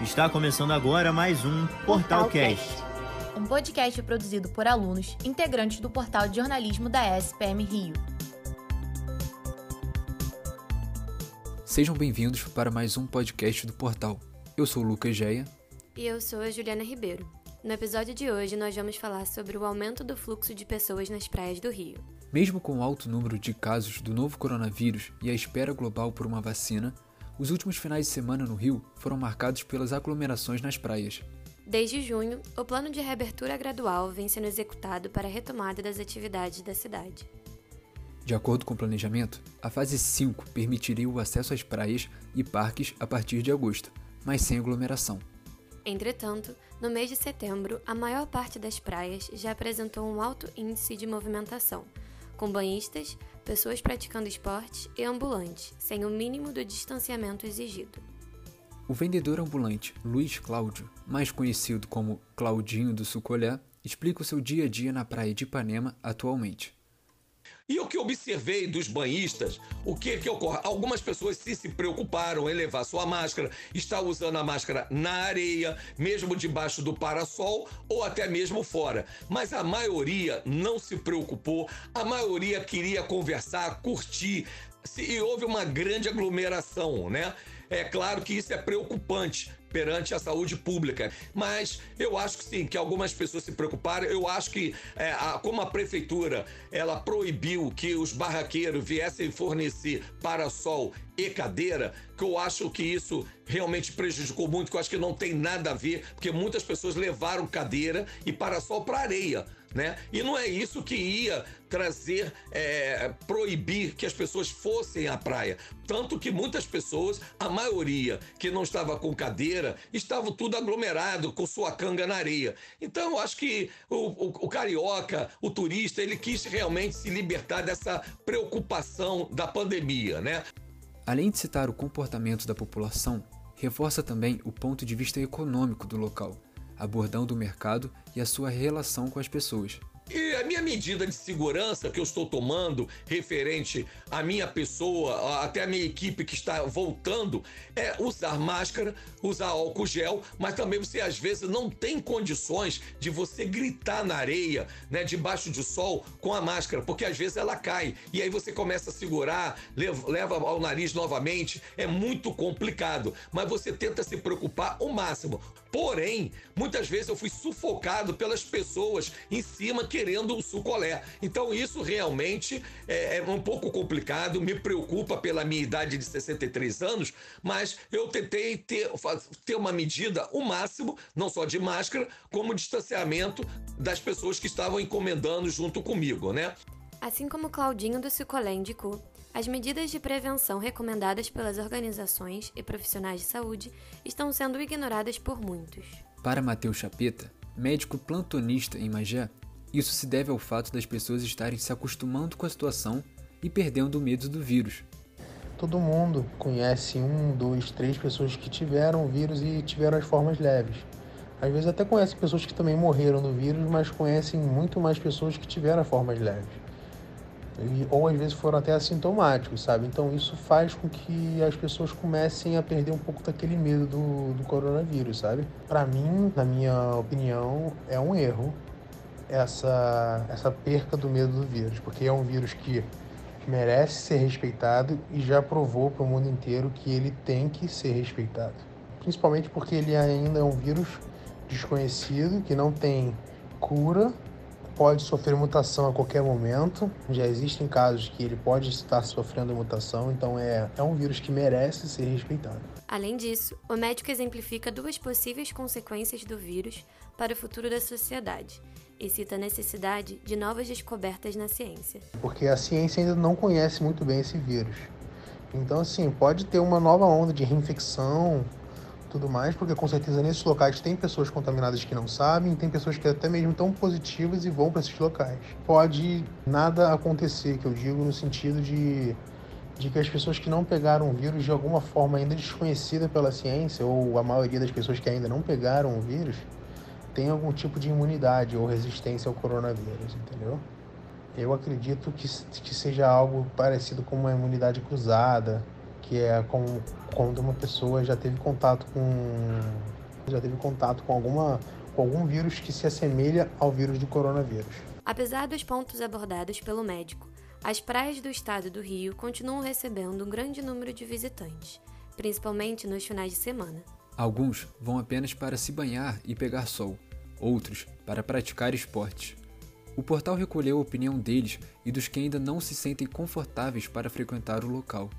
Está começando agora mais um Portalcast. Um podcast produzido por alunos integrantes do portal de jornalismo da SPM Rio. Sejam bem-vindos para mais um podcast do portal. Eu sou o Lucas Geia. E eu sou a Juliana Ribeiro. No episódio de hoje, nós vamos falar sobre o aumento do fluxo de pessoas nas praias do Rio. Mesmo com o alto número de casos do novo coronavírus e a espera global por uma vacina, os últimos finais de semana no Rio foram marcados pelas aglomerações nas praias. Desde junho, o plano de reabertura gradual vem sendo executado para a retomada das atividades da cidade. De acordo com o planejamento, a fase 5 permitiria o acesso às praias e parques a partir de agosto, mas sem aglomeração. Entretanto, no mês de setembro, a maior parte das praias já apresentou um alto índice de movimentação, com banhistas, pessoas praticando esportes e ambulantes, sem o mínimo do distanciamento exigido. O vendedor ambulante Luiz Cláudio, mais conhecido como Claudinho do Sucolé, explica o seu dia a dia na praia de Ipanema atualmente. E o que observei dos banhistas, o que que ocorre? Algumas pessoas se, se preocuparam em levar sua máscara, está usando a máscara na areia, mesmo debaixo do parasol ou até mesmo fora. Mas a maioria não se preocupou, a maioria queria conversar, curtir, e houve uma grande aglomeração, né? É claro que isso é preocupante perante a saúde pública. Mas eu acho que sim, que algumas pessoas se preocuparam. Eu acho que, é, a, como a prefeitura ela proibiu que os barraqueiros viessem fornecer para-sol e cadeira, que eu acho que isso realmente prejudicou muito, que eu acho que não tem nada a ver, porque muitas pessoas levaram cadeira e para-sol para areia né? E não é isso que ia trazer, é, proibir que as pessoas fossem à praia. Tanto que muitas pessoas, a maioria que não estava com cadeira, estavam tudo aglomerado com sua canga na areia. Então eu acho que o, o, o carioca, o turista, ele quis realmente se libertar dessa preocupação da pandemia, né? Além de citar o comportamento da população, reforça também o ponto de vista econômico do local abordando o mercado e a sua relação com as pessoas. E a minha medida de segurança que eu estou tomando referente à minha pessoa, até a minha equipe que está voltando, é usar máscara, usar álcool gel, mas também você às vezes não tem condições de você gritar na areia, né, debaixo de sol com a máscara, porque às vezes ela cai e aí você começa a segurar, leva, ao nariz novamente, é muito complicado, mas você tenta se preocupar o máximo. Porém, muitas vezes eu fui sufocado pelas pessoas em cima querendo um sucolé. Então, isso realmente é, é, um pouco complicado, me preocupa pela minha idade de 63 anos, mas eu tentei ter, ter uma medida o máximo, não só de máscara, como distanciamento das pessoas que estavam encomendando junto comigo, né? Assim como Claudinho do Cicolé indicou, as medidas de prevenção recomendadas pelas organizações e profissionais de saúde estão sendo ignoradas por muitos. Para Matheus Chapeta, médico plantonista em Magé, isso se deve ao fato das pessoas estarem se acostumando com a situação e perdendo o medo do vírus. Todo mundo conhece um, dois, três pessoas que tiveram o vírus e tiveram as formas leves. Às vezes até conhece pessoas que também morreram do vírus, mas conhecem muito mais pessoas que tiveram formas leves ou às vezes foram até assintomáticos, sabe? Então isso faz com que as pessoas comecem a perder um pouco daquele medo do, do coronavírus, sabe? Para mim, na minha opinião, é um erro essa, essa perca do medo do vírus, porque é um vírus que merece ser respeitado e já provou para o mundo inteiro que ele tem que ser respeitado. Principalmente porque ele ainda é um vírus desconhecido, que não tem cura pode sofrer mutação a qualquer momento. Já existem casos que ele pode estar sofrendo mutação, então é, é um vírus que merece ser respeitado. Além disso, o médico exemplifica duas possíveis consequências do vírus para o futuro da sociedade e cita a necessidade de novas descobertas na ciência. Porque a ciência ainda não conhece muito bem esse vírus. Então, assim, pode ter uma nova onda de reinfecção, tudo mais, porque com certeza nesses locais tem pessoas contaminadas que não sabem, tem pessoas que até mesmo estão positivas e vão para esses locais. Pode nada acontecer, que eu digo no sentido de, de que as pessoas que não pegaram o vírus de alguma forma ainda desconhecida pela ciência, ou a maioria das pessoas que ainda não pegaram o vírus, tem algum tipo de imunidade ou resistência ao coronavírus, entendeu? Eu acredito que, que seja algo parecido com uma imunidade cruzada, que é como, quando uma pessoa já teve contato com já teve contato com alguma com algum vírus que se assemelha ao vírus do coronavírus. Apesar dos pontos abordados pelo médico, as praias do estado do Rio continuam recebendo um grande número de visitantes, principalmente nos finais de semana. Alguns vão apenas para se banhar e pegar sol, outros para praticar esportes. O portal recolheu a opinião deles e dos que ainda não se sentem confortáveis para frequentar o local.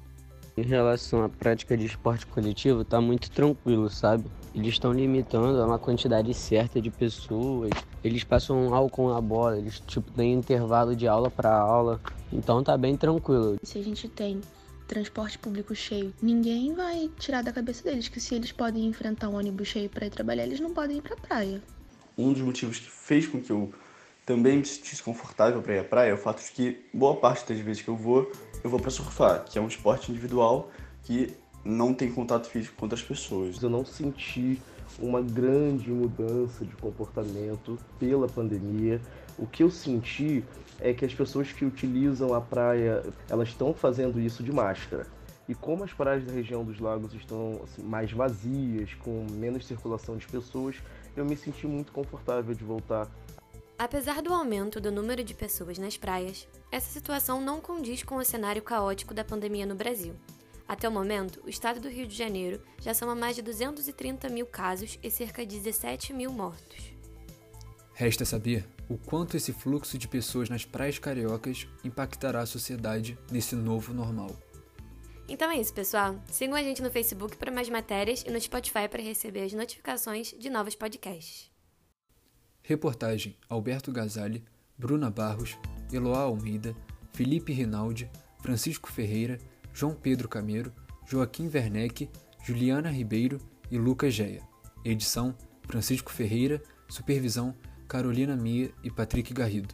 Em relação à prática de esporte coletivo, está muito tranquilo, sabe? Eles estão limitando a uma quantidade certa de pessoas. Eles passam álcool na bola, eles tipo têm intervalo de aula para aula. Então tá bem tranquilo. Se a gente tem transporte público cheio, ninguém vai tirar da cabeça deles que se eles podem enfrentar um ônibus cheio para ir trabalhar, eles não podem ir para praia. Um dos motivos que fez com que eu também me sentisse confortável para ir à praia é o fato de que boa parte das vezes que eu vou, eu vou para surfar, que é um esporte individual que não tem contato físico com outras pessoas. Eu não senti uma grande mudança de comportamento pela pandemia. O que eu senti é que as pessoas que utilizam a praia, elas estão fazendo isso de máscara. E como as praias da região dos lagos estão assim, mais vazias, com menos circulação de pessoas, eu me senti muito confortável de voltar. Apesar do aumento do número de pessoas nas praias, essa situação não condiz com o cenário caótico da pandemia no Brasil. Até o momento, o estado do Rio de Janeiro já soma mais de 230 mil casos e cerca de 17 mil mortos. Resta saber o quanto esse fluxo de pessoas nas praias cariocas impactará a sociedade nesse novo normal. Então é isso, pessoal. Sigam a gente no Facebook para mais matérias e no Spotify para receber as notificações de novos podcasts. Reportagem Alberto Gazali, Bruna Barros, Eloá Almeida, Felipe Rinaldi, Francisco Ferreira, João Pedro Camero, Joaquim Werneck, Juliana Ribeiro e Lucas Geia. Edição: Francisco Ferreira. Supervisão: Carolina Mia e Patrick Garrido.